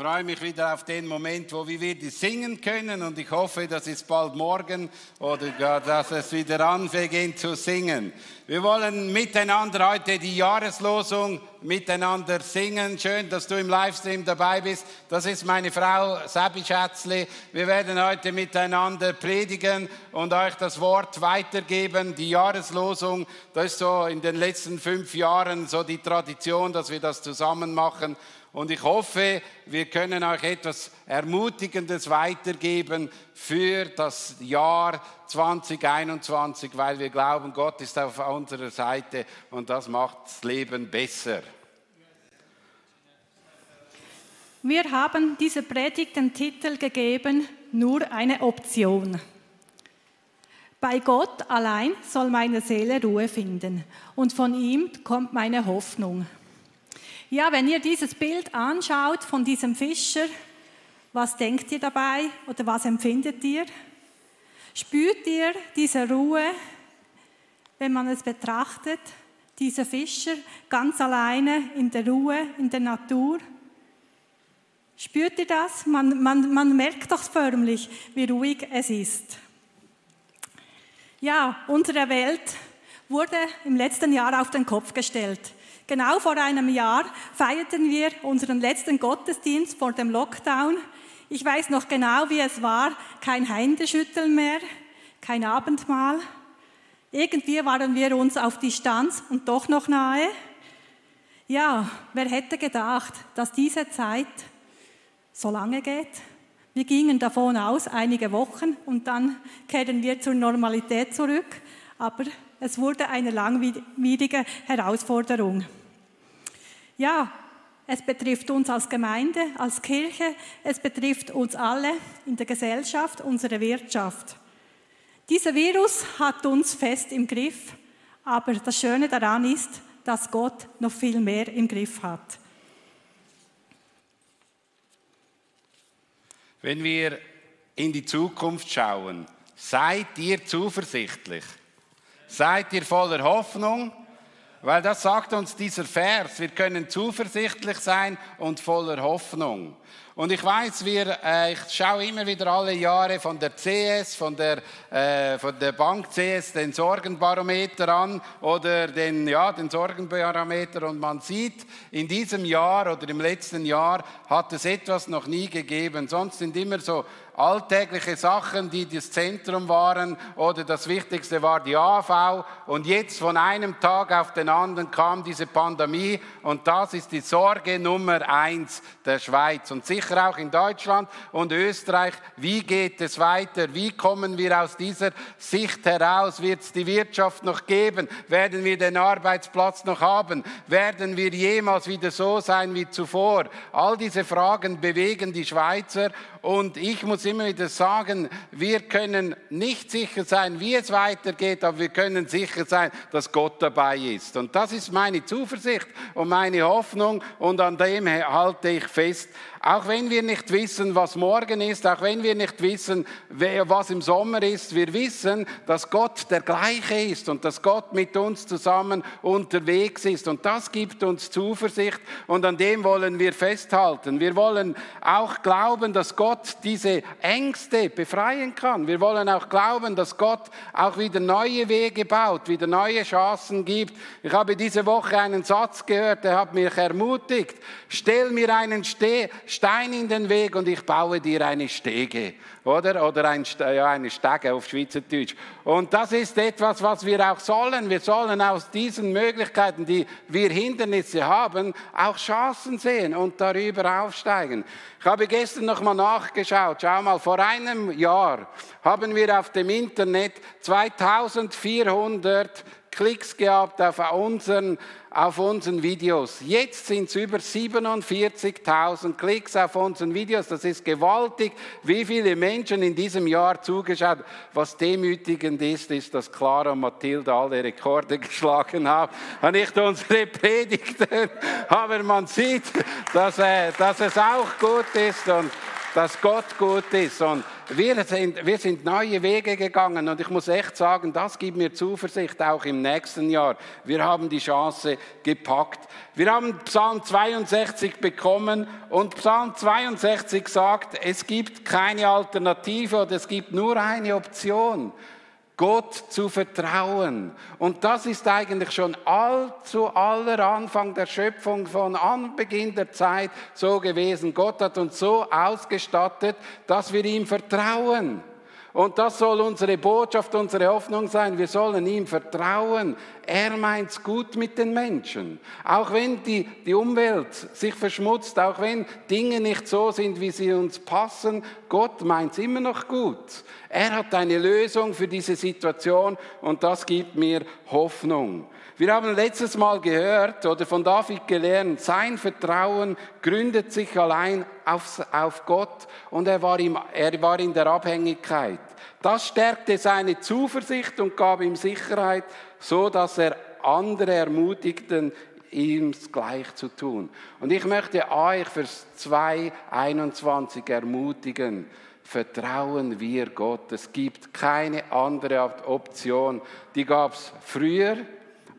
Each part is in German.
Freue mich wieder auf den Moment, wo wir wieder singen können und ich hoffe, dass es bald morgen oder dass es wieder anfängt zu singen. Wir wollen miteinander heute die Jahreslosung miteinander singen. Schön, dass du im Livestream dabei bist. Das ist meine Frau Sabi Schätzli. Wir werden heute miteinander predigen und euch das Wort weitergeben. Die Jahreslosung, das ist so in den letzten fünf Jahren so die Tradition, dass wir das zusammen machen. Und ich hoffe, wir können euch etwas Ermutigendes weitergeben für das Jahr 2021, weil wir glauben, Gott ist auf unserer Seite und das macht das Leben besser. Wir haben dieser Predigt den Titel gegeben, nur eine Option. Bei Gott allein soll meine Seele Ruhe finden und von ihm kommt meine Hoffnung. Ja, wenn ihr dieses Bild anschaut von diesem Fischer, was denkt ihr dabei oder was empfindet ihr? Spürt ihr diese Ruhe, wenn man es betrachtet? Dieser Fischer ganz alleine in der Ruhe, in der Natur? Spürt ihr das? Man, man, man merkt doch förmlich, wie ruhig es ist. Ja, unsere Welt wurde im letzten Jahr auf den Kopf gestellt. Genau vor einem Jahr feierten wir unseren letzten Gottesdienst vor dem Lockdown. Ich weiß noch genau, wie es war. Kein Händeschütteln mehr, kein Abendmahl. Irgendwie waren wir uns auf Distanz und doch noch nahe. Ja, wer hätte gedacht, dass diese Zeit so lange geht? Wir gingen davon aus, einige Wochen und dann kehren wir zur Normalität zurück. Aber es wurde eine langwierige Herausforderung. Ja, es betrifft uns als Gemeinde, als Kirche, es betrifft uns alle in der Gesellschaft, unsere Wirtschaft. Dieser Virus hat uns fest im Griff, aber das Schöne daran ist, dass Gott noch viel mehr im Griff hat. Wenn wir in die Zukunft schauen, seid ihr zuversichtlich? Seid ihr voller Hoffnung? Weil das sagt uns dieser Vers. Wir können zuversichtlich sein und voller Hoffnung. Und ich weiß, wir, äh, ich schaue immer wieder alle Jahre von der CS, von der, äh, von der Bank CS den Sorgenbarometer an oder den, ja, den Sorgenbarometer und man sieht, in diesem Jahr oder im letzten Jahr hat es etwas noch nie gegeben. Sonst sind immer so alltägliche Sachen, die das Zentrum waren oder das Wichtigste war die AV und jetzt von einem Tag auf den anderen kam diese Pandemie und das ist die Sorge Nummer eins der Schweiz und sicher auch in Deutschland und Österreich. Wie geht es weiter? Wie kommen wir aus dieser Sicht heraus? Wird es die Wirtschaft noch geben? Werden wir den Arbeitsplatz noch haben? Werden wir jemals wieder so sein wie zuvor? All diese Fragen bewegen die Schweizer und ich muss immer wieder sagen, wir können nicht sicher sein, wie es weitergeht, aber wir können sicher sein, dass Gott dabei ist. Und das ist meine Zuversicht und meine Hoffnung und an dem halte ich fest. Auch wenn wir nicht wissen, was morgen ist, auch wenn wir nicht wissen, was im Sommer ist, wir wissen, dass Gott der gleiche ist und dass Gott mit uns zusammen unterwegs ist. Und das gibt uns Zuversicht und an dem wollen wir festhalten. Wir wollen auch glauben, dass Gott diese Ängste befreien kann. Wir wollen auch glauben, dass Gott auch wieder neue Wege baut, wieder neue Chancen gibt. Ich habe diese Woche einen Satz gehört, der hat mich ermutigt. Stell mir einen Ste Stein in den Weg und ich baue dir eine Stege oder? Oder ein, ja, eine Stege auf Schweizerdeutsch. Und das ist etwas, was wir auch sollen. Wir sollen aus diesen Möglichkeiten, die wir Hindernisse haben, auch Chancen sehen und darüber aufsteigen. Ich habe gestern noch mal nachgeschaut. Schau mal, vor einem Jahr haben wir auf dem Internet 2400 Klicks gehabt auf unseren, auf unseren Videos. Jetzt sind es über 47.000 Klicks auf unseren Videos. Das ist gewaltig, wie viele Menschen in diesem Jahr zugeschaut. Was demütigend ist, ist, dass Clara und Mathilde alle Rekorde geschlagen haben. Nicht unsere Predigten, aber man sieht, dass, äh, dass es auch gut ist und dass Gott gut ist. Und wir sind, wir sind neue Wege gegangen und ich muss echt sagen, das gibt mir Zuversicht auch im nächsten Jahr. Wir haben die Chance gepackt. Wir haben Psalm 62 bekommen und Psalm 62 sagt, es gibt keine Alternative oder es gibt nur eine Option. Gott zu vertrauen. Und das ist eigentlich schon allzu aller Anfang der Schöpfung, von Anbeginn der Zeit so gewesen. Gott hat uns so ausgestattet, dass wir ihm vertrauen. Und das soll unsere Botschaft, unsere Hoffnung sein. Wir sollen ihm vertrauen. Er meint's gut mit den Menschen. Auch wenn die, die Umwelt sich verschmutzt, auch wenn Dinge nicht so sind, wie sie uns passen, Gott meint's immer noch gut. Er hat eine Lösung für diese Situation und das gibt mir Hoffnung. Wir haben letztes Mal gehört oder von David gelernt, sein Vertrauen gründet sich allein auf, auf Gott und er war, ihm, er war in der Abhängigkeit. Das stärkte seine Zuversicht und gab ihm Sicherheit, so dass er andere ermutigten, ihm gleich zu tun. Und ich möchte euch fürs 2021 ermutigen, vertrauen wir Gott. Es gibt keine andere Option. Die gab es früher,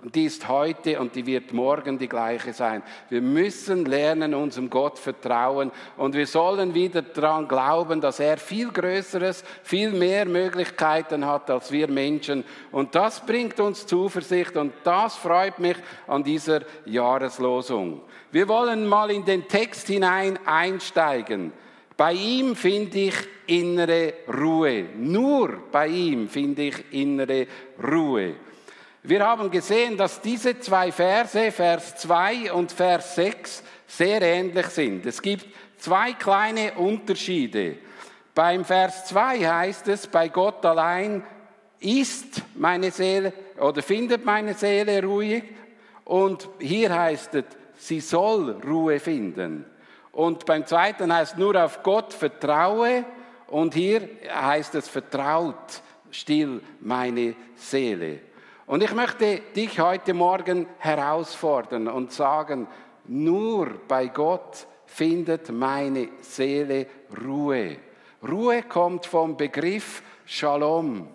und die ist heute und die wird morgen die gleiche sein. Wir müssen lernen, unserem Gott vertrauen und wir sollen wieder daran glauben, dass er viel Größeres, viel mehr Möglichkeiten hat als wir Menschen. Und das bringt uns Zuversicht und das freut mich an dieser Jahreslosung. Wir wollen mal in den Text hinein einsteigen. Bei ihm finde ich innere Ruhe. Nur bei ihm finde ich innere Ruhe. Wir haben gesehen, dass diese zwei Verse, Vers 2 und Vers 6, sehr ähnlich sind. Es gibt zwei kleine Unterschiede. Beim Vers 2 heißt es, bei Gott allein ist meine Seele oder findet meine Seele ruhig. Und hier heißt es, sie soll Ruhe finden. Und beim zweiten heißt nur auf Gott vertraue. Und hier heißt es vertraut still meine Seele. Und ich möchte dich heute Morgen herausfordern und sagen, nur bei Gott findet meine Seele Ruhe. Ruhe kommt vom Begriff Shalom.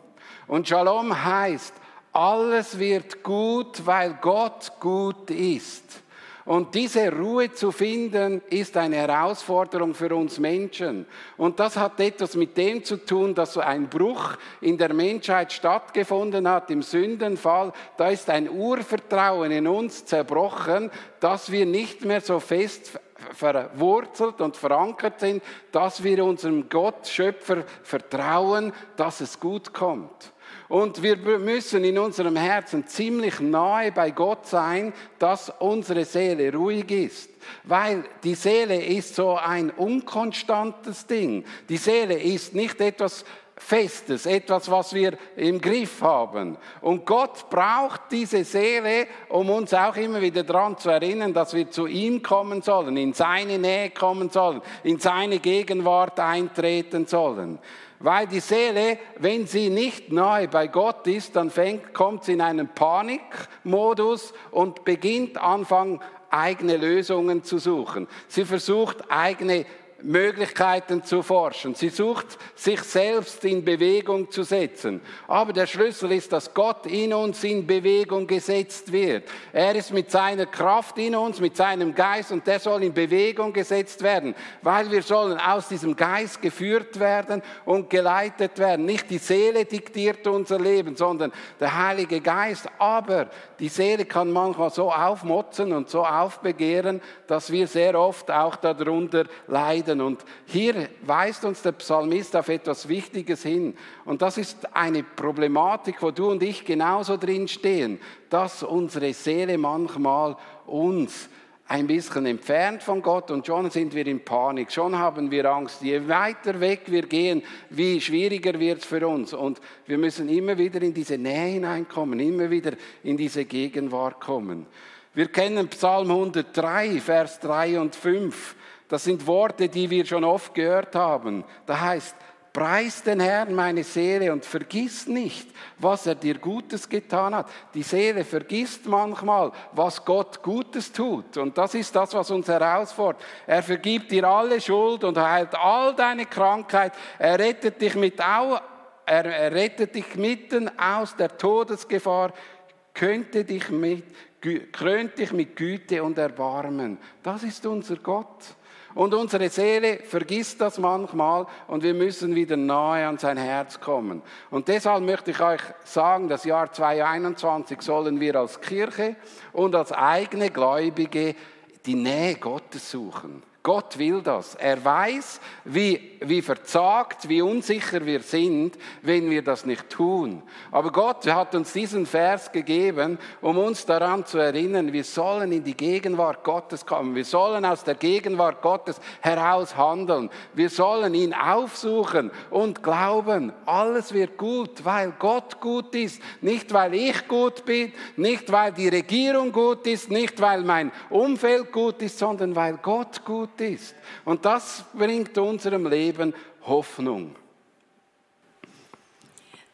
Und Shalom heißt, alles wird gut, weil Gott gut ist. Und diese Ruhe zu finden, ist eine Herausforderung für uns Menschen. Und das hat etwas mit dem zu tun, dass so ein Bruch in der Menschheit stattgefunden hat, im Sündenfall. Da ist ein Urvertrauen in uns zerbrochen, dass wir nicht mehr so fest verwurzelt und verankert sind, dass wir unserem Gott, Schöpfer, vertrauen, dass es gut kommt. Und wir müssen in unserem Herzen ziemlich nahe bei Gott sein, dass unsere Seele ruhig ist. Weil die Seele ist so ein unkonstantes Ding. Die Seele ist nicht etwas Festes, etwas, was wir im Griff haben. Und Gott braucht diese Seele, um uns auch immer wieder daran zu erinnern, dass wir zu ihm kommen sollen, in seine Nähe kommen sollen, in seine Gegenwart eintreten sollen. Weil die Seele, wenn sie nicht nahe bei Gott ist, dann fängt, kommt sie in einen Panikmodus und beginnt anfangen, eigene Lösungen zu suchen. Sie versucht eigene Möglichkeiten zu forschen. Sie sucht, sich selbst in Bewegung zu setzen. Aber der Schlüssel ist, dass Gott in uns in Bewegung gesetzt wird. Er ist mit seiner Kraft in uns, mit seinem Geist und der soll in Bewegung gesetzt werden, weil wir sollen aus diesem Geist geführt werden und geleitet werden. Nicht die Seele diktiert unser Leben, sondern der Heilige Geist. Aber die Seele kann manchmal so aufmotzen und so aufbegehren, dass wir sehr oft auch darunter leiden leiden. Und hier weist uns der Psalmist auf etwas Wichtiges hin. Und das ist eine Problematik, wo du und ich genauso drin stehen, dass unsere Seele manchmal uns ein bisschen entfernt von Gott und schon sind wir in Panik, schon haben wir Angst. Je weiter weg wir gehen, wie schwieriger wird es für uns. Und wir müssen immer wieder in diese Nähe hineinkommen, immer wieder in diese Gegenwart kommen. Wir kennen Psalm 103, Vers 3 und 5. Das sind Worte, die wir schon oft gehört haben. Da heißt, Preis den Herrn, meine Seele, und vergiss nicht, was er dir Gutes getan hat. Die Seele vergisst manchmal, was Gott Gutes tut. Und das ist das, was uns herausfordert. Er vergibt dir alle Schuld und heilt all deine Krankheit. Er rettet dich, mit, er, er rettet dich mitten aus der Todesgefahr, könnte dich mit, krönt dich mit Güte und Erbarmen. Das ist unser Gott. Und unsere Seele vergisst das manchmal und wir müssen wieder nahe an sein Herz kommen. Und deshalb möchte ich euch sagen, das Jahr 2021 sollen wir als Kirche und als eigene Gläubige die Nähe Gottes suchen. Gott will das. Er weiß, wie, wie verzagt, wie unsicher wir sind, wenn wir das nicht tun. Aber Gott hat uns diesen Vers gegeben, um uns daran zu erinnern, wir sollen in die Gegenwart Gottes kommen. Wir sollen aus der Gegenwart Gottes heraus handeln. Wir sollen ihn aufsuchen und glauben, alles wird gut, weil Gott gut ist. Nicht, weil ich gut bin, nicht, weil die Regierung gut ist, nicht, weil mein Umfeld gut ist, sondern weil Gott gut ist. Und das bringt unserem Leben Hoffnung.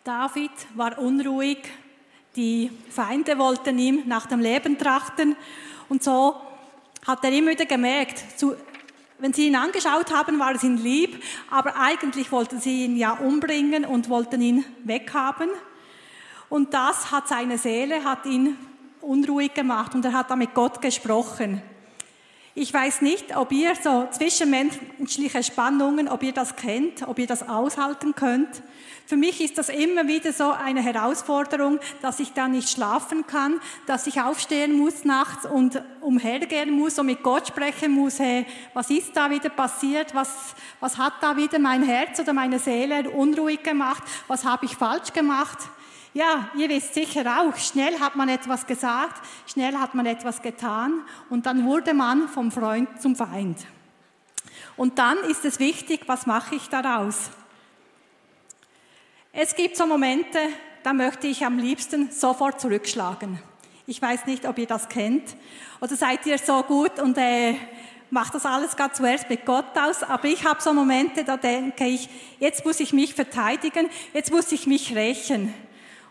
David war unruhig, die Feinde wollten ihm nach dem Leben trachten und so hat er immer wieder gemerkt, wenn sie ihn angeschaut haben, war es ihm lieb, aber eigentlich wollten sie ihn ja umbringen und wollten ihn weghaben. Und das hat seine Seele, hat ihn unruhig gemacht und er hat damit Gott gesprochen. Ich weiß nicht, ob ihr so zwischenmenschliche Spannungen, ob ihr das kennt, ob ihr das aushalten könnt. Für mich ist das immer wieder so eine Herausforderung, dass ich da nicht schlafen kann, dass ich aufstehen muss nachts und umhergehen muss und mit Gott sprechen muss, hey, was ist da wieder passiert, was, was hat da wieder mein Herz oder meine Seele unruhig gemacht, was habe ich falsch gemacht. Ja, ihr wisst sicher auch, schnell hat man etwas gesagt, schnell hat man etwas getan und dann wurde man vom Freund zum Feind. Und dann ist es wichtig, was mache ich daraus? Es gibt so Momente, da möchte ich am liebsten sofort zurückschlagen. Ich weiß nicht, ob ihr das kennt. Oder seid ihr so gut und äh, macht das alles gerade zuerst mit Gott aus. Aber ich habe so Momente, da denke ich, jetzt muss ich mich verteidigen, jetzt muss ich mich rächen.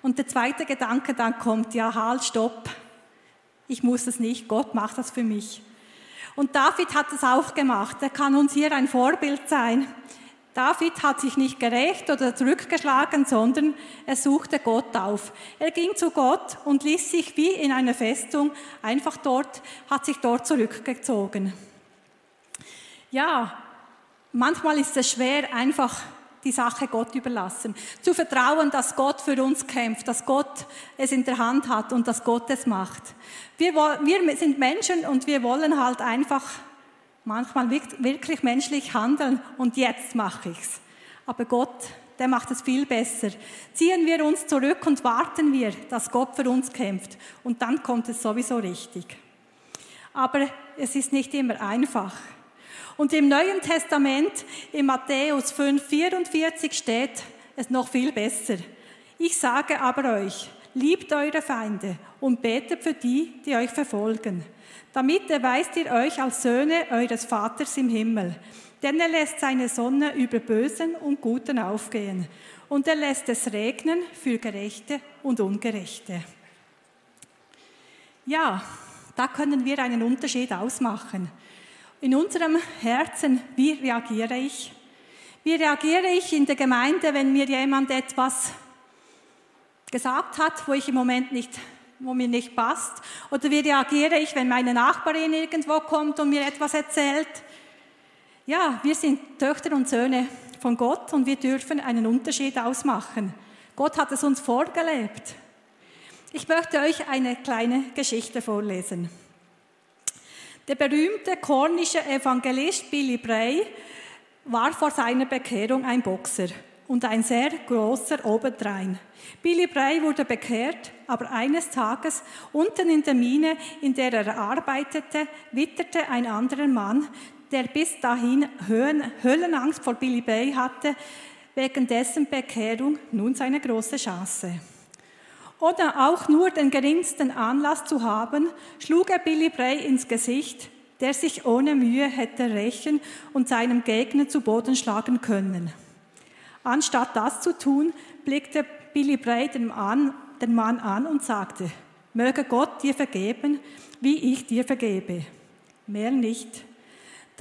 Und der zweite Gedanke dann kommt, ja, halt, stopp. Ich muss das nicht, Gott macht das für mich. Und David hat es auch gemacht. Er kann uns hier ein Vorbild sein. David hat sich nicht gerecht oder zurückgeschlagen, sondern er suchte Gott auf. Er ging zu Gott und ließ sich wie in einer Festung einfach dort, hat sich dort zurückgezogen. Ja, manchmal ist es schwer, einfach die Sache Gott überlassen. Zu vertrauen, dass Gott für uns kämpft, dass Gott es in der Hand hat und dass Gott es macht. Wir, wir sind Menschen und wir wollen halt einfach manchmal wirklich menschlich handeln und jetzt mache ich's. Aber Gott, der macht es viel besser. Ziehen wir uns zurück und warten wir, dass Gott für uns kämpft und dann kommt es sowieso richtig. Aber es ist nicht immer einfach. Und im Neuen Testament, in Matthäus 5, 44 steht es noch viel besser. Ich sage aber euch, liebt eure Feinde und betet für die, die euch verfolgen. Damit erweist ihr euch als Söhne eures Vaters im Himmel. Denn er lässt seine Sonne über Bösen und Guten aufgehen. Und er lässt es regnen für Gerechte und Ungerechte. Ja, da können wir einen Unterschied ausmachen in unserem Herzen, wie reagiere ich? Wie reagiere ich in der Gemeinde, wenn mir jemand etwas gesagt hat, wo ich im Moment nicht, wo mir nicht passt? Oder wie reagiere ich, wenn meine Nachbarin irgendwo kommt und mir etwas erzählt? Ja, wir sind Töchter und Söhne von Gott und wir dürfen einen Unterschied ausmachen. Gott hat es uns vorgelebt. Ich möchte euch eine kleine Geschichte vorlesen. Der berühmte kornische Evangelist Billy Bray war vor seiner Bekehrung ein Boxer. und ein sehr großer obendrein. Billy Bray wurde bekehrt, aber eines Tages unten in der Mine, in der er arbeitete, witterte ein anderer Mann, der bis dahin Höllenangst vor Billy Bray hatte, wegen dessen Bekehrung nun seine große Chance. Ohne auch nur den geringsten Anlass zu haben, schlug er Billy Bray ins Gesicht, der sich ohne Mühe hätte rächen und seinem Gegner zu Boden schlagen können. Anstatt das zu tun, blickte Billy Bray den Mann, den Mann an und sagte, möge Gott dir vergeben, wie ich dir vergebe. Mehr nicht.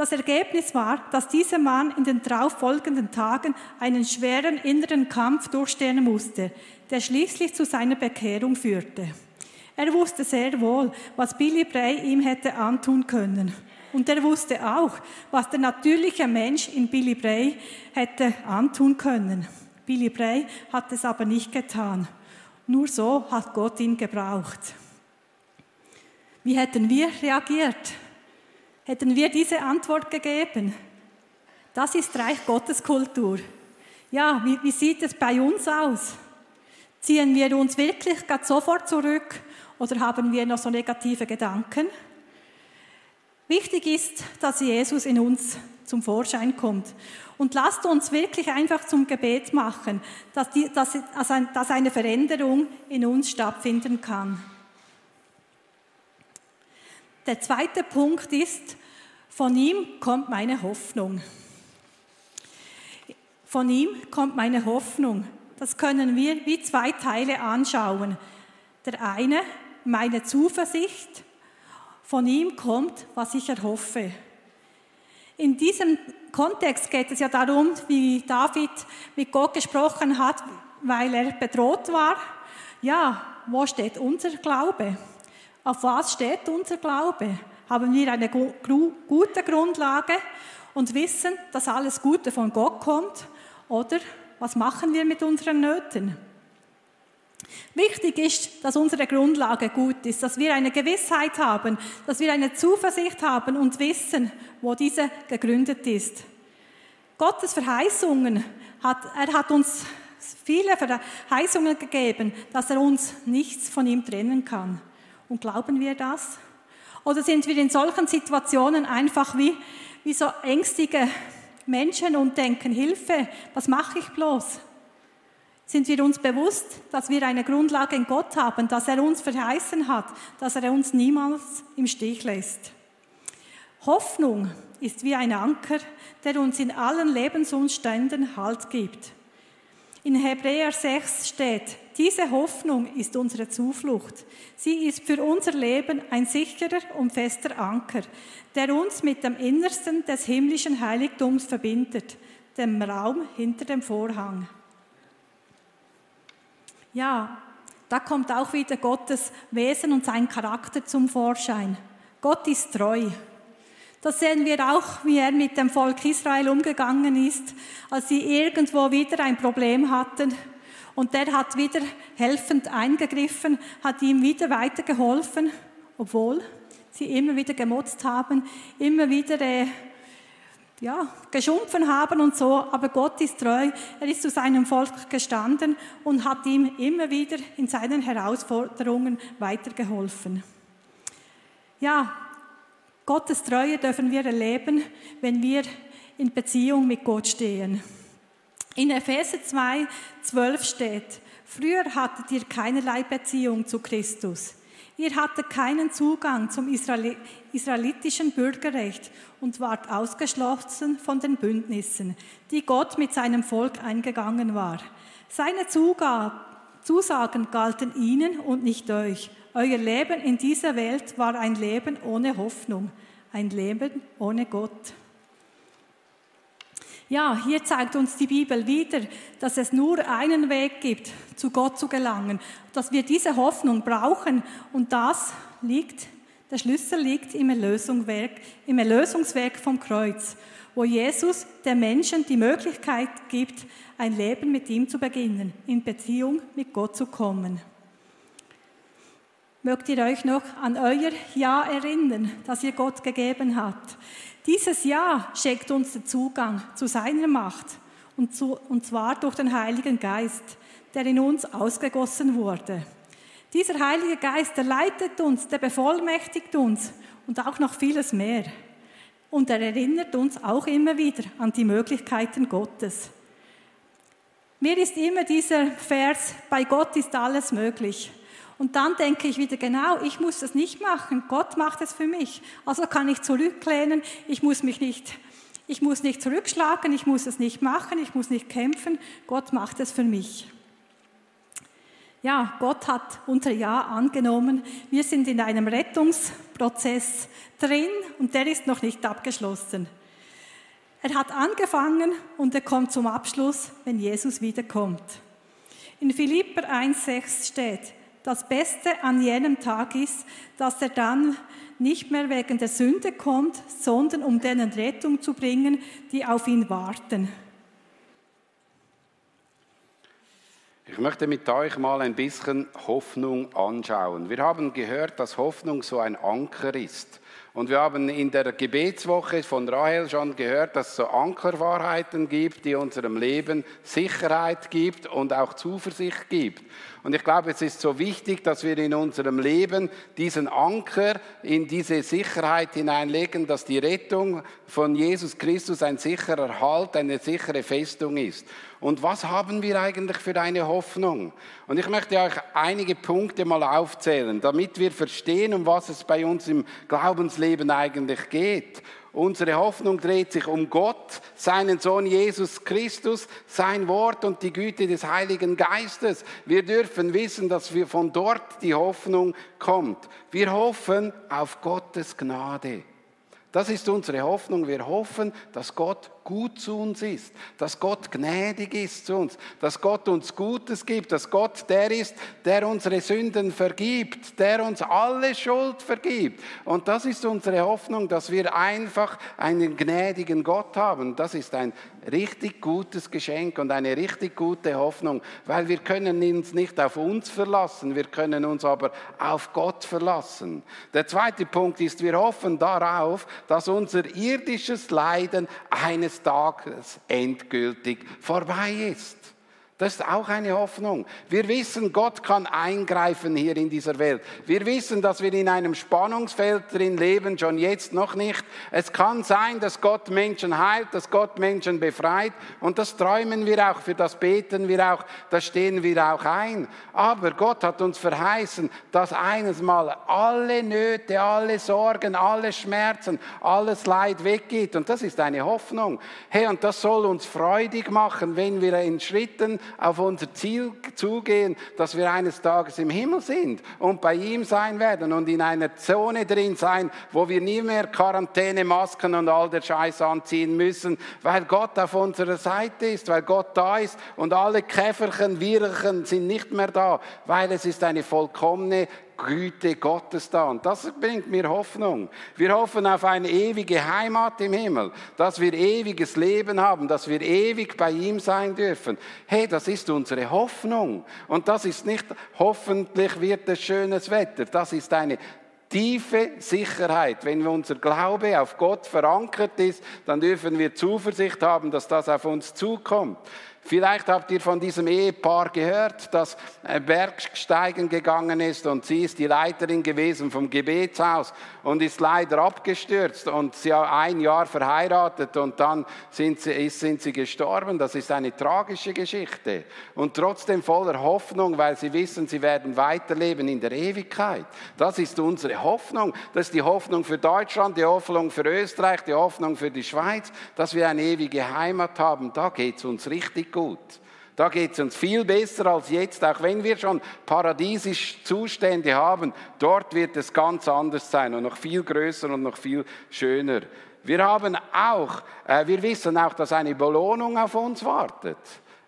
Das Ergebnis war, dass dieser Mann in den darauf folgenden Tagen einen schweren inneren Kampf durchstehen musste, der schließlich zu seiner Bekehrung führte. Er wusste sehr wohl, was Billy Bray ihm hätte antun können. Und er wusste auch, was der natürliche Mensch in Billy Bray hätte antun können. Billy Bray hat es aber nicht getan. Nur so hat Gott ihn gebraucht. Wie hätten wir reagiert? Hätten wir diese Antwort gegeben? Das ist Reich Gottes Kultur. Ja, wie, wie sieht es bei uns aus? Ziehen wir uns wirklich sofort zurück oder haben wir noch so negative Gedanken? Wichtig ist, dass Jesus in uns zum Vorschein kommt. Und lasst uns wirklich einfach zum Gebet machen, dass, die, dass, dass eine Veränderung in uns stattfinden kann. Der zweite Punkt ist, von ihm kommt meine Hoffnung. Von ihm kommt meine Hoffnung. Das können wir wie zwei Teile anschauen. Der eine, meine Zuversicht, von ihm kommt, was ich erhoffe. In diesem Kontext geht es ja darum, wie David mit Gott gesprochen hat, weil er bedroht war. Ja, wo steht unser Glaube? Auf was steht unser Glaube? Haben wir eine gute Grundlage und wissen, dass alles Gute von Gott kommt? Oder was machen wir mit unseren Nöten? Wichtig ist, dass unsere Grundlage gut ist, dass wir eine Gewissheit haben, dass wir eine Zuversicht haben und wissen, wo diese gegründet ist. Gottes Verheißungen hat, er hat uns viele Verheißungen gegeben, dass er uns nichts von ihm trennen kann. Und glauben wir das? Oder sind wir in solchen Situationen einfach wie, wie so ängstige Menschen und denken, Hilfe, was mache ich bloß? sind wir uns bewusst, dass wir eine Grundlage in Gott haben, dass er uns verheißen hat, dass er uns niemals im Stich lässt. Hoffnung ist wie ein Anker, der uns in allen Lebensumständen Halt gibt. In Hebräer 6 steht, diese Hoffnung ist unsere Zuflucht. Sie ist für unser Leben ein sicherer und fester Anker, der uns mit dem Innersten des himmlischen Heiligtums verbindet, dem Raum hinter dem Vorhang. Ja, da kommt auch wieder Gottes Wesen und sein Charakter zum Vorschein. Gott ist treu. Das sehen wir auch, wie er mit dem Volk Israel umgegangen ist, als sie irgendwo wieder ein Problem hatten. Und der hat wieder helfend eingegriffen, hat ihm wieder weitergeholfen, obwohl sie immer wieder gemotzt haben, immer wieder äh, ja, geschumpfen haben und so, aber Gott ist treu. Er ist zu seinem Volk gestanden und hat ihm immer wieder in seinen Herausforderungen weitergeholfen. Ja, Gottes Treue dürfen wir erleben, wenn wir in Beziehung mit Gott stehen. In Epheser 2, 12 steht, früher hattet ihr keinerlei Beziehung zu Christus. Ihr hattet keinen Zugang zum israelitischen Bürgerrecht und wart ausgeschlossen von den Bündnissen, die Gott mit seinem Volk eingegangen war. Seine Zusagen galten ihnen und nicht euch. Euer Leben in dieser Welt war ein Leben ohne Hoffnung, ein Leben ohne Gott. Ja, hier zeigt uns die Bibel wieder, dass es nur einen Weg gibt, zu Gott zu gelangen, dass wir diese Hoffnung brauchen und das liegt, der Schlüssel liegt im Erlösungswerk, im Erlösungswerk vom Kreuz, wo Jesus den Menschen die Möglichkeit gibt, ein Leben mit ihm zu beginnen, in Beziehung mit Gott zu kommen. Mögt ihr euch noch an euer Ja erinnern, das ihr Gott gegeben habt? Dieses Ja schenkt uns den Zugang zu seiner Macht und, zu, und zwar durch den Heiligen Geist, der in uns ausgegossen wurde. Dieser Heilige Geist, der leitet uns, der bevollmächtigt uns und auch noch vieles mehr. Und er erinnert uns auch immer wieder an die Möglichkeiten Gottes. Mir ist immer dieser Vers, bei Gott ist alles möglich. Und dann denke ich wieder, genau, ich muss das nicht machen. Gott macht es für mich. Also kann ich zurücklehnen. Ich muss mich nicht, ich muss nicht zurückschlagen. Ich muss es nicht machen. Ich muss nicht kämpfen. Gott macht es für mich. Ja, Gott hat unser Ja angenommen. Wir sind in einem Rettungsprozess drin und der ist noch nicht abgeschlossen. Er hat angefangen und er kommt zum Abschluss, wenn Jesus wiederkommt. In Philipper 1,6 steht, das Beste an jenem Tag ist, dass er dann nicht mehr wegen der Sünde kommt, sondern um denen Rettung zu bringen, die auf ihn warten. Ich möchte mit euch mal ein bisschen Hoffnung anschauen. Wir haben gehört, dass Hoffnung so ein Anker ist. Und wir haben in der Gebetswoche von Rahel schon gehört, dass es so Ankerwahrheiten gibt, die unserem Leben Sicherheit gibt und auch Zuversicht gibt. Und ich glaube, es ist so wichtig, dass wir in unserem Leben diesen Anker in diese Sicherheit hineinlegen, dass die Rettung von Jesus Christus ein sicherer Halt, eine sichere Festung ist. Und was haben wir eigentlich für eine Hoffnung? Und ich möchte euch einige Punkte mal aufzählen, damit wir verstehen, um was es bei uns im Glaubensleben eigentlich geht. Unsere Hoffnung dreht sich um Gott, seinen Sohn Jesus Christus, sein Wort und die Güte des Heiligen Geistes. Wir dürfen wissen, dass wir von dort die Hoffnung kommt. Wir hoffen auf Gottes Gnade. Das ist unsere Hoffnung. Wir hoffen, dass Gott gut zu uns ist, dass Gott gnädig ist zu uns, dass Gott uns Gutes gibt, dass Gott der ist, der unsere Sünden vergibt, der uns alle Schuld vergibt. Und das ist unsere Hoffnung, dass wir einfach einen gnädigen Gott haben. Das ist ein richtig gutes Geschenk und eine richtig gute Hoffnung, weil wir können uns nicht auf uns verlassen, wir können uns aber auf Gott verlassen. Der zweite Punkt ist, wir hoffen darauf, dass unser irdisches Leiden eines Tages endgültig vorbei ist. Das ist auch eine Hoffnung. Wir wissen, Gott kann eingreifen hier in dieser Welt. Wir wissen, dass wir in einem Spannungsfeld drin leben, schon jetzt noch nicht. Es kann sein, dass Gott Menschen heilt, dass Gott Menschen befreit. Und das träumen wir auch, für das beten wir auch, da stehen wir auch ein. Aber Gott hat uns verheißen, dass eines Mal alle Nöte, alle Sorgen, alle Schmerzen, alles Leid weggeht. Und das ist eine Hoffnung. Hey, und das soll uns freudig machen, wenn wir in Schritten auf unser Ziel zugehen, dass wir eines Tages im Himmel sind und bei ihm sein werden und in einer Zone drin sein, wo wir nie mehr Quarantäne, Masken und all der Scheiß anziehen müssen, weil Gott auf unserer Seite ist, weil Gott da ist und alle Käferchen, Wirchen sind nicht mehr da, weil es ist eine vollkommene Güte Gottes da. Und das bringt mir Hoffnung. Wir hoffen auf eine ewige Heimat im Himmel, dass wir ewiges Leben haben, dass wir ewig bei ihm sein dürfen. Hey, das ist unsere Hoffnung. Und das ist nicht, hoffentlich wird es schönes Wetter. Das ist eine tiefe Sicherheit. Wenn unser Glaube auf Gott verankert ist, dann dürfen wir Zuversicht haben, dass das auf uns zukommt. Vielleicht habt ihr von diesem Ehepaar gehört, das Bergsteigen gegangen ist und sie ist die Leiterin gewesen vom Gebetshaus und ist leider abgestürzt und sie hat ein Jahr verheiratet und dann sind sie, sind sie gestorben. Das ist eine tragische Geschichte und trotzdem voller Hoffnung, weil sie wissen, sie werden weiterleben in der Ewigkeit. Das ist unsere Hoffnung. Das ist die Hoffnung für Deutschland, die Hoffnung für Österreich, die Hoffnung für die Schweiz, dass wir eine ewige Heimat haben. Da geht es uns richtig gut. Da geht es uns viel besser als jetzt, auch wenn wir schon paradiesische Zustände haben. Dort wird es ganz anders sein und noch viel größer und noch viel schöner. Wir haben auch, äh, wir wissen auch, dass eine Belohnung auf uns wartet.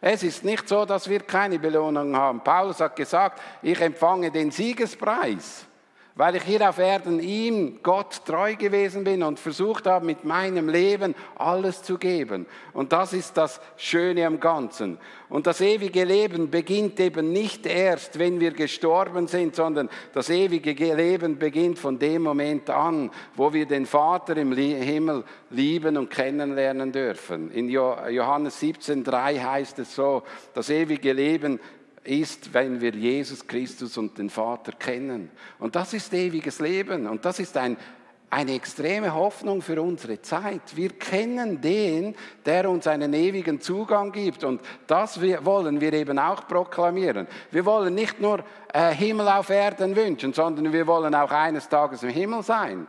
Es ist nicht so, dass wir keine Belohnung haben. Paulus hat gesagt, ich empfange den Siegespreis. Weil ich hier auf Erden ihm, Gott, treu gewesen bin und versucht habe, mit meinem Leben alles zu geben. Und das ist das Schöne am Ganzen. Und das ewige Leben beginnt eben nicht erst, wenn wir gestorben sind, sondern das ewige Leben beginnt von dem Moment an, wo wir den Vater im Himmel lieben und kennenlernen dürfen. In Johannes 17,3 heißt es so, das ewige Leben ist, wenn wir Jesus Christus und den Vater kennen. Und das ist ewiges Leben. Und das ist ein, eine extreme Hoffnung für unsere Zeit. Wir kennen den, der uns einen ewigen Zugang gibt. Und das wollen wir eben auch proklamieren. Wir wollen nicht nur äh, Himmel auf Erden wünschen, sondern wir wollen auch eines Tages im Himmel sein.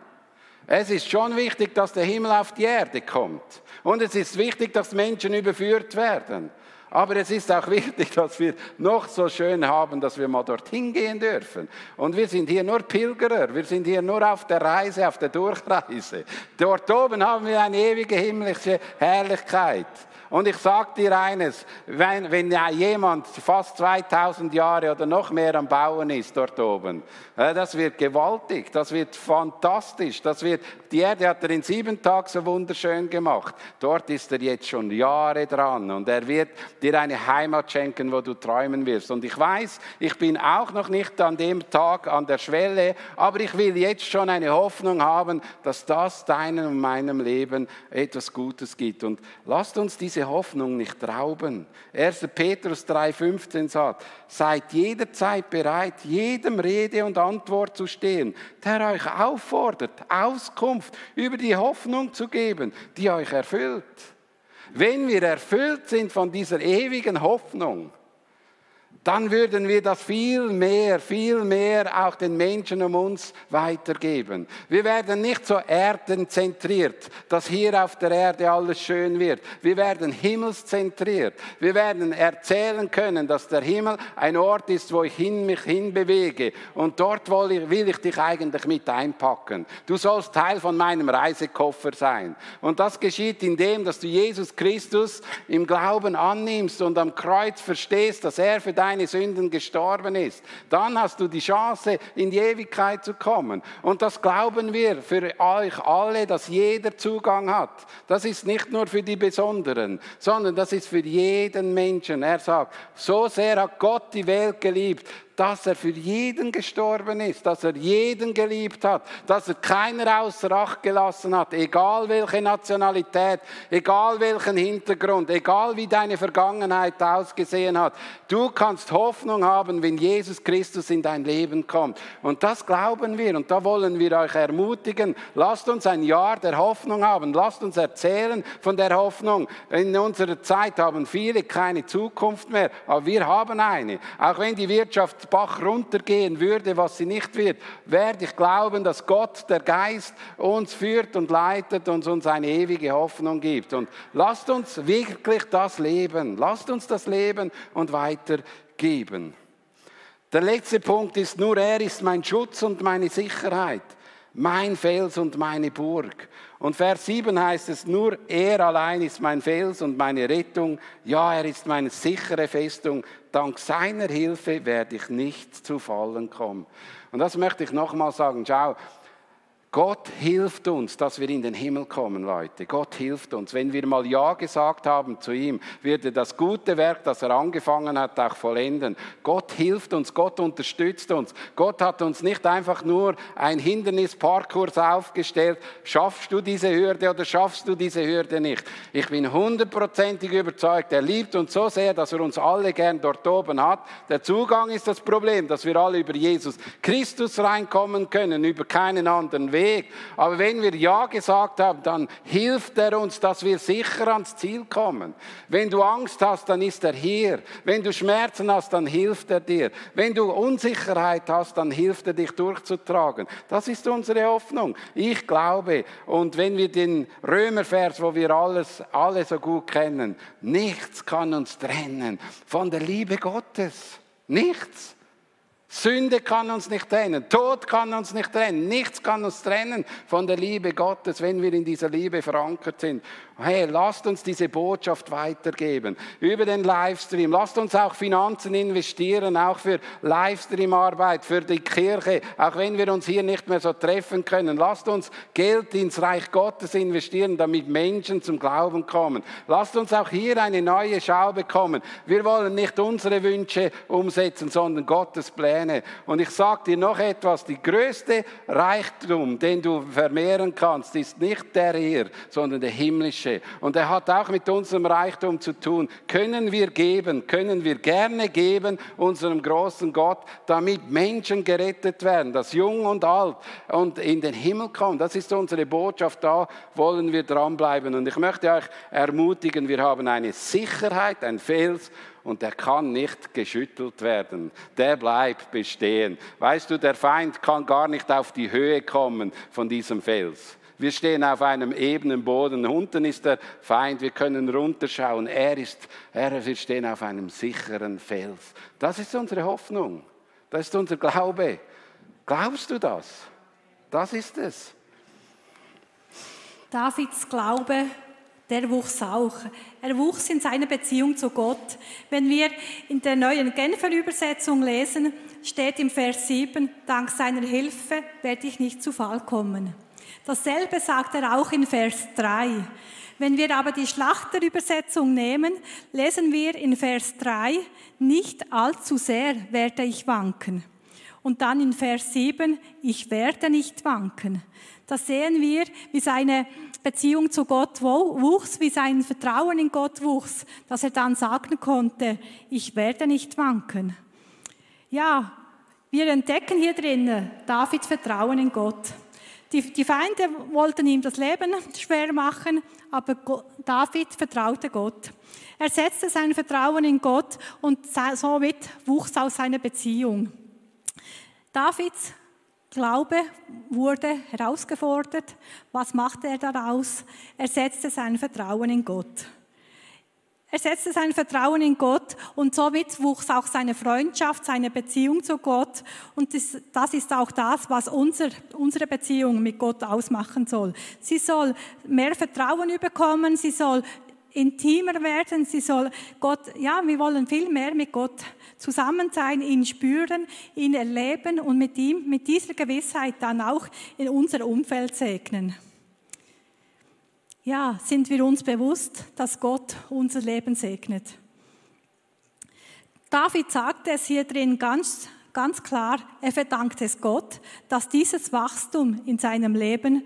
Es ist schon wichtig, dass der Himmel auf die Erde kommt. Und es ist wichtig, dass Menschen überführt werden. Aber es ist auch wichtig, dass wir noch so schön haben, dass wir mal dorthin gehen dürfen. Und wir sind hier nur Pilgerer, wir sind hier nur auf der Reise, auf der Durchreise. Dort oben haben wir eine ewige himmlische Herrlichkeit. Und ich sage dir eines, wenn, wenn jemand fast 2000 Jahre oder noch mehr am Bauen ist dort oben, äh, das wird gewaltig, das wird fantastisch, das wird, die Erde hat er in sieben Tagen so wunderschön gemacht. Dort ist er jetzt schon Jahre dran und er wird dir eine Heimat schenken, wo du träumen wirst. Und ich weiß, ich bin auch noch nicht an dem Tag an der Schwelle, aber ich will jetzt schon eine Hoffnung haben, dass das deinem und meinem Leben etwas Gutes gibt. Und lasst uns diese Hoffnung nicht rauben. 1. Petrus 3,15 sagt, seid jederzeit bereit, jedem Rede und Antwort zu stehen, der euch auffordert, Auskunft über die Hoffnung zu geben, die euch erfüllt. Wenn wir erfüllt sind von dieser ewigen Hoffnung, dann würden wir das viel mehr, viel mehr auch den Menschen um uns weitergeben. Wir werden nicht so erdenzentriert, dass hier auf der Erde alles schön wird. Wir werden himmelszentriert. Wir werden erzählen können, dass der Himmel ein Ort ist, wo ich hin, mich hinbewege. Und dort will ich dich eigentlich mit einpacken. Du sollst Teil von meinem Reisekoffer sein. Und das geschieht indem, dass du Jesus Christus im Glauben annimmst und am Kreuz verstehst, dass er für dein deine Sünden gestorben ist. Dann hast du die Chance, in die Ewigkeit zu kommen. Und das glauben wir für euch alle, dass jeder Zugang hat. Das ist nicht nur für die Besonderen, sondern das ist für jeden Menschen. Er sagt, so sehr hat Gott die Welt geliebt, dass er für jeden gestorben ist, dass er jeden geliebt hat, dass er keiner außer Acht gelassen hat, egal welche Nationalität, egal welchen Hintergrund, egal wie deine Vergangenheit ausgesehen hat. Du kannst Hoffnung haben, wenn Jesus Christus in dein Leben kommt. Und das glauben wir und da wollen wir euch ermutigen. Lasst uns ein Jahr der Hoffnung haben. Lasst uns erzählen von der Hoffnung. In unserer Zeit haben viele keine Zukunft mehr, aber wir haben eine. Auch wenn die Wirtschaft Bach runtergehen würde, was sie nicht wird, werde ich glauben, dass Gott, der Geist, uns führt und leitet und uns eine ewige Hoffnung gibt. Und lasst uns wirklich das leben. Lasst uns das leben und weitergeben. Der letzte Punkt ist, nur er ist mein Schutz und meine Sicherheit, mein Fels und meine Burg. Und Vers 7 heißt es, nur er allein ist mein Fels und meine Rettung. Ja, er ist meine sichere Festung. Dank seiner Hilfe werde ich nicht zu fallen kommen. Und das möchte ich nochmal sagen. Schau, Gott hilft uns, dass wir in den Himmel kommen, Leute. Gott hilft uns. Wenn wir mal Ja gesagt haben zu ihm, wird er das gute Werk, das er angefangen hat, auch vollenden. Gott hilft uns, Gott unterstützt uns. Gott hat uns nicht einfach nur ein Hindernisparkurs aufgestellt. Schaffst du diese Hürde oder schaffst du diese Hürde nicht? Ich bin hundertprozentig überzeugt, er liebt uns so sehr, dass er uns alle gern dort oben hat. Der Zugang ist das Problem, dass wir alle über Jesus Christus reinkommen können, über keinen anderen Weg. Weg. Aber wenn wir Ja gesagt haben, dann hilft er uns, dass wir sicher ans Ziel kommen. Wenn du Angst hast, dann ist er hier. Wenn du Schmerzen hast, dann hilft er dir. Wenn du Unsicherheit hast, dann hilft er dich durchzutragen. Das ist unsere Hoffnung. Ich glaube. Und wenn wir den Römervers, wo wir alles, alle so gut kennen, nichts kann uns trennen von der Liebe Gottes. Nichts. Sünde kann uns nicht trennen, Tod kann uns nicht trennen, nichts kann uns trennen von der Liebe Gottes, wenn wir in dieser Liebe verankert sind. Hey, lasst uns diese Botschaft weitergeben über den Livestream. Lasst uns auch Finanzen investieren, auch für Livestream-Arbeit, für die Kirche, auch wenn wir uns hier nicht mehr so treffen können. Lasst uns Geld ins Reich Gottes investieren, damit Menschen zum Glauben kommen. Lasst uns auch hier eine neue Schau bekommen. Wir wollen nicht unsere Wünsche umsetzen, sondern Gottes Pläne. Und ich sage dir noch etwas, die größte Reichtum, den du vermehren kannst, ist nicht der hier, sondern der himmlische himmlische. Und er hat auch mit unserem Reichtum zu tun. Können wir geben, können wir gerne geben unserem großen Gott, damit Menschen gerettet werden, dass jung und alt und in den Himmel kommen. Das ist unsere Botschaft, da wollen wir dranbleiben. Und ich möchte euch ermutigen, wir haben eine Sicherheit, ein Fels, und der kann nicht geschüttelt werden. Der bleibt bestehen. Weißt du, der Feind kann gar nicht auf die Höhe kommen von diesem Fels. Wir stehen auf einem ebenen Boden. Unten ist der Feind. Wir können runterschauen. Er ist, er, wir stehen auf einem sicheren Fels. Das ist unsere Hoffnung. Das ist unser Glaube. Glaubst du das? Das ist es. Davids Glaube, der wuchs auch. Er wuchs in seiner Beziehung zu Gott. Wenn wir in der neuen Genfer Übersetzung lesen, steht im Vers 7, dank seiner Hilfe werde ich nicht zu Fall kommen. Dasselbe sagt er auch in Vers 3. Wenn wir aber die Schlachterübersetzung nehmen, lesen wir in Vers 3, nicht allzu sehr werde ich wanken. Und dann in Vers 7, ich werde nicht wanken. Da sehen wir, wie seine Beziehung zu Gott wuchs, wie sein Vertrauen in Gott wuchs, dass er dann sagen konnte, ich werde nicht wanken. Ja, wir entdecken hier drinnen Davids Vertrauen in Gott. Die, die Feinde wollten ihm das Leben schwer machen, aber David vertraute Gott. Er setzte sein Vertrauen in Gott und somit wuchs aus seiner Beziehung. Davids Glaube wurde herausgefordert. Was machte er daraus? Er setzte sein Vertrauen in Gott. Er setzte sein Vertrauen in Gott und somit wuchs auch seine Freundschaft, seine Beziehung zu Gott. Und das, das ist auch das, was unser, unsere Beziehung mit Gott ausmachen soll. Sie soll mehr Vertrauen überkommen, sie soll intimer werden, sie soll Gott, ja, wir wollen viel mehr mit Gott zusammen sein, ihn spüren, ihn erleben und mit ihm, mit dieser Gewissheit dann auch in unser Umfeld segnen ja, sind wir uns bewusst, dass Gott unser Leben segnet. David sagt es hier drin ganz, ganz klar, er verdankt es Gott, dass dieses Wachstum in seinem Leben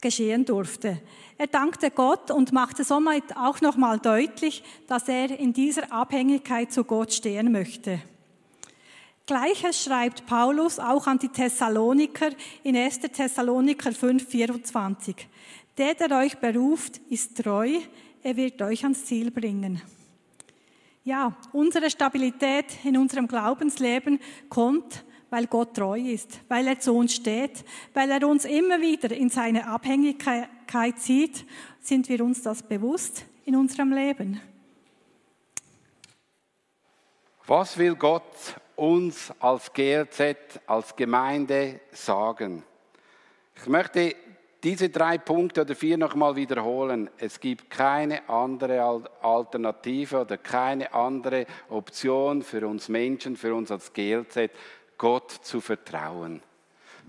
geschehen durfte. Er dankte Gott und machte somit auch nochmal deutlich, dass er in dieser Abhängigkeit zu Gott stehen möchte. Gleiches schreibt Paulus auch an die Thessaloniker in 1. Thessaloniker 5, 24. Der, der euch beruft, ist treu, er wird euch ans Ziel bringen. Ja, unsere Stabilität in unserem Glaubensleben kommt, weil Gott treu ist, weil er zu uns steht, weil er uns immer wieder in seine Abhängigkeit zieht, sind wir uns das bewusst in unserem Leben. Was will Gott uns als GLZ, als Gemeinde sagen? Ich möchte diese drei Punkte oder vier nochmal wiederholen. Es gibt keine andere Alternative oder keine andere Option für uns Menschen, für uns als GLZ, Gott zu vertrauen.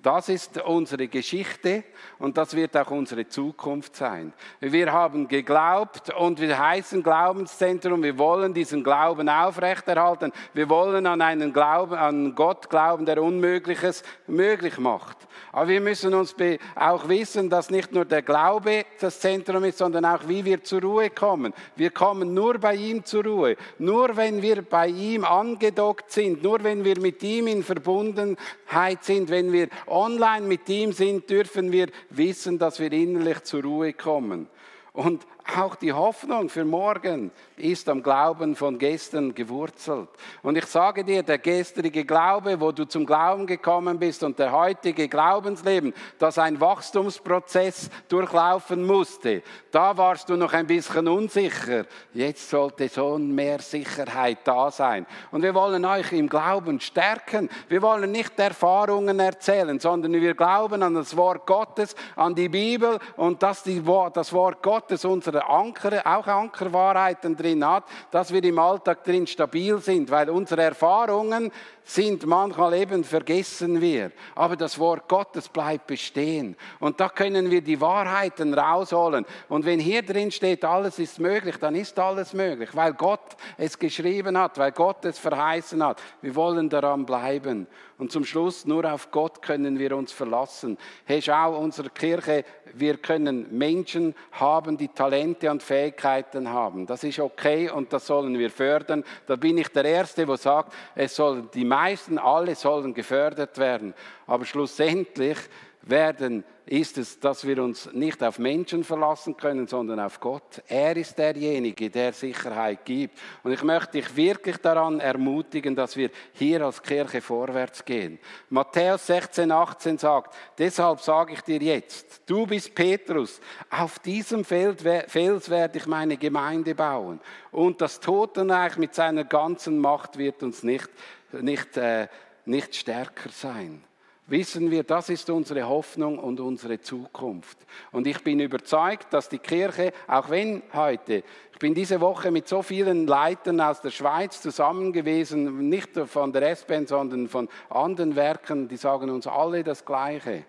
Das ist unsere Geschichte und das wird auch unsere Zukunft sein. Wir haben geglaubt und wir heißen Glaubenszentrum. Wir wollen diesen Glauben aufrechterhalten. Wir wollen an einen Glauben, an Gott glauben, der Unmögliches möglich macht. Aber wir müssen uns auch wissen, dass nicht nur der Glaube das Zentrum ist, sondern auch wie wir zur Ruhe kommen. Wir kommen nur bei ihm zur Ruhe. Nur wenn wir bei ihm angedockt sind, nur wenn wir mit ihm in Verbundenheit sind, wenn wir online mit ihm sind, dürfen wir wissen, dass wir innerlich zur Ruhe kommen. Und auch die Hoffnung für morgen ist am Glauben von gestern gewurzelt. Und ich sage dir, der gestrige Glaube, wo du zum Glauben gekommen bist und der heutige Glaubensleben, das ein Wachstumsprozess durchlaufen musste, da warst du noch ein bisschen unsicher. Jetzt sollte schon mehr Sicherheit da sein. Und wir wollen euch im Glauben stärken. Wir wollen nicht Erfahrungen erzählen, sondern wir glauben an das Wort Gottes, an die Bibel und dass die, das Wort Gottes unsere Anker, auch Ankerwahrheiten drin hat, dass wir im Alltag drin stabil sind, weil unsere Erfahrungen sind manchmal eben vergessen wir. Aber das Wort Gottes bleibt bestehen. Und da können wir die Wahrheiten rausholen. Und wenn hier drin steht, alles ist möglich, dann ist alles möglich, weil Gott es geschrieben hat, weil Gott es verheißen hat. Wir wollen daran bleiben. Und zum Schluss, nur auf Gott können wir uns verlassen. Hey, schau, unsere Kirche, wir können Menschen haben, die Talente und Fähigkeiten haben. Das ist okay und das sollen wir fördern. Da bin ich der Erste, der sagt, es sollen die meisten, alle sollen gefördert werden. Aber schlussendlich werden, ist es, dass wir uns nicht auf Menschen verlassen können, sondern auf Gott. Er ist derjenige, der Sicherheit gibt. Und ich möchte dich wirklich daran ermutigen, dass wir hier als Kirche vorwärts gehen. Matthäus 16, 18 sagt, deshalb sage ich dir jetzt, du bist Petrus, auf diesem Fels werde ich meine Gemeinde bauen. Und das Totenreich mit seiner ganzen Macht wird uns nicht, nicht, äh, nicht stärker sein wissen wir, das ist unsere Hoffnung und unsere Zukunft. Und ich bin überzeugt, dass die Kirche, auch wenn heute, ich bin diese Woche mit so vielen Leitern aus der Schweiz zusammen gewesen, nicht von der SBN, sondern von anderen Werken, die sagen uns alle das Gleiche.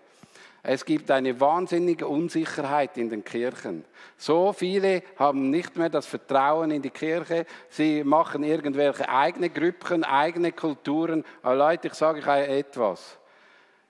Es gibt eine wahnsinnige Unsicherheit in den Kirchen. So viele haben nicht mehr das Vertrauen in die Kirche. Sie machen irgendwelche eigene Grüppchen, eigene Kulturen. Aber Leute, ich sage euch etwas.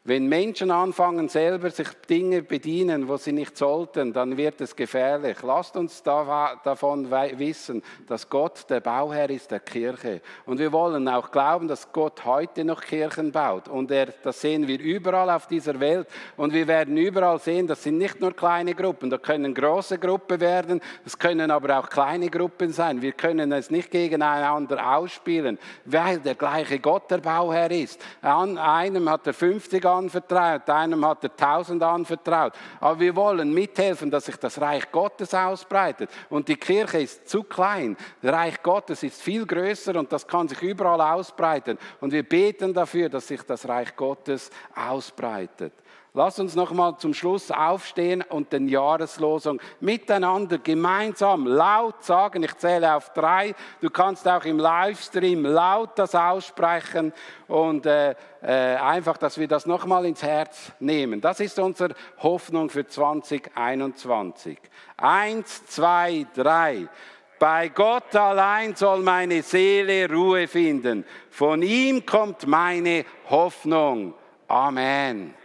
Wenn Menschen anfangen, selber sich Dinge bedienen, wo sie nicht sollten, dann wird es gefährlich. Lasst uns davon wissen, dass Gott der Bauherr ist der Kirche. Und wir wollen auch glauben, dass Gott heute noch Kirchen baut. Und er, das sehen wir überall auf dieser Welt. Und wir werden überall sehen, das sind nicht nur kleine Gruppen. Da können große Gruppen werden, es können aber auch kleine Gruppen sein. Wir können es nicht gegeneinander ausspielen, weil der gleiche Gott der Bauherr ist. An einem hat er 50 an anvertraut, einem hat er tausend anvertraut. Aber wir wollen mithelfen, dass sich das Reich Gottes ausbreitet. Und die Kirche ist zu klein. Das Reich Gottes ist viel größer und das kann sich überall ausbreiten. Und wir beten dafür, dass sich das Reich Gottes ausbreitet. Lass uns noch mal zum Schluss aufstehen und den Jahreslosung miteinander gemeinsam laut sagen. Ich zähle auf drei. Du kannst auch im Livestream laut das aussprechen und äh, äh, einfach, dass wir das noch mal ins Herz nehmen. Das ist unsere Hoffnung für 2021. Eins, zwei, drei. Bei Gott allein soll meine Seele Ruhe finden. Von ihm kommt meine Hoffnung. Amen.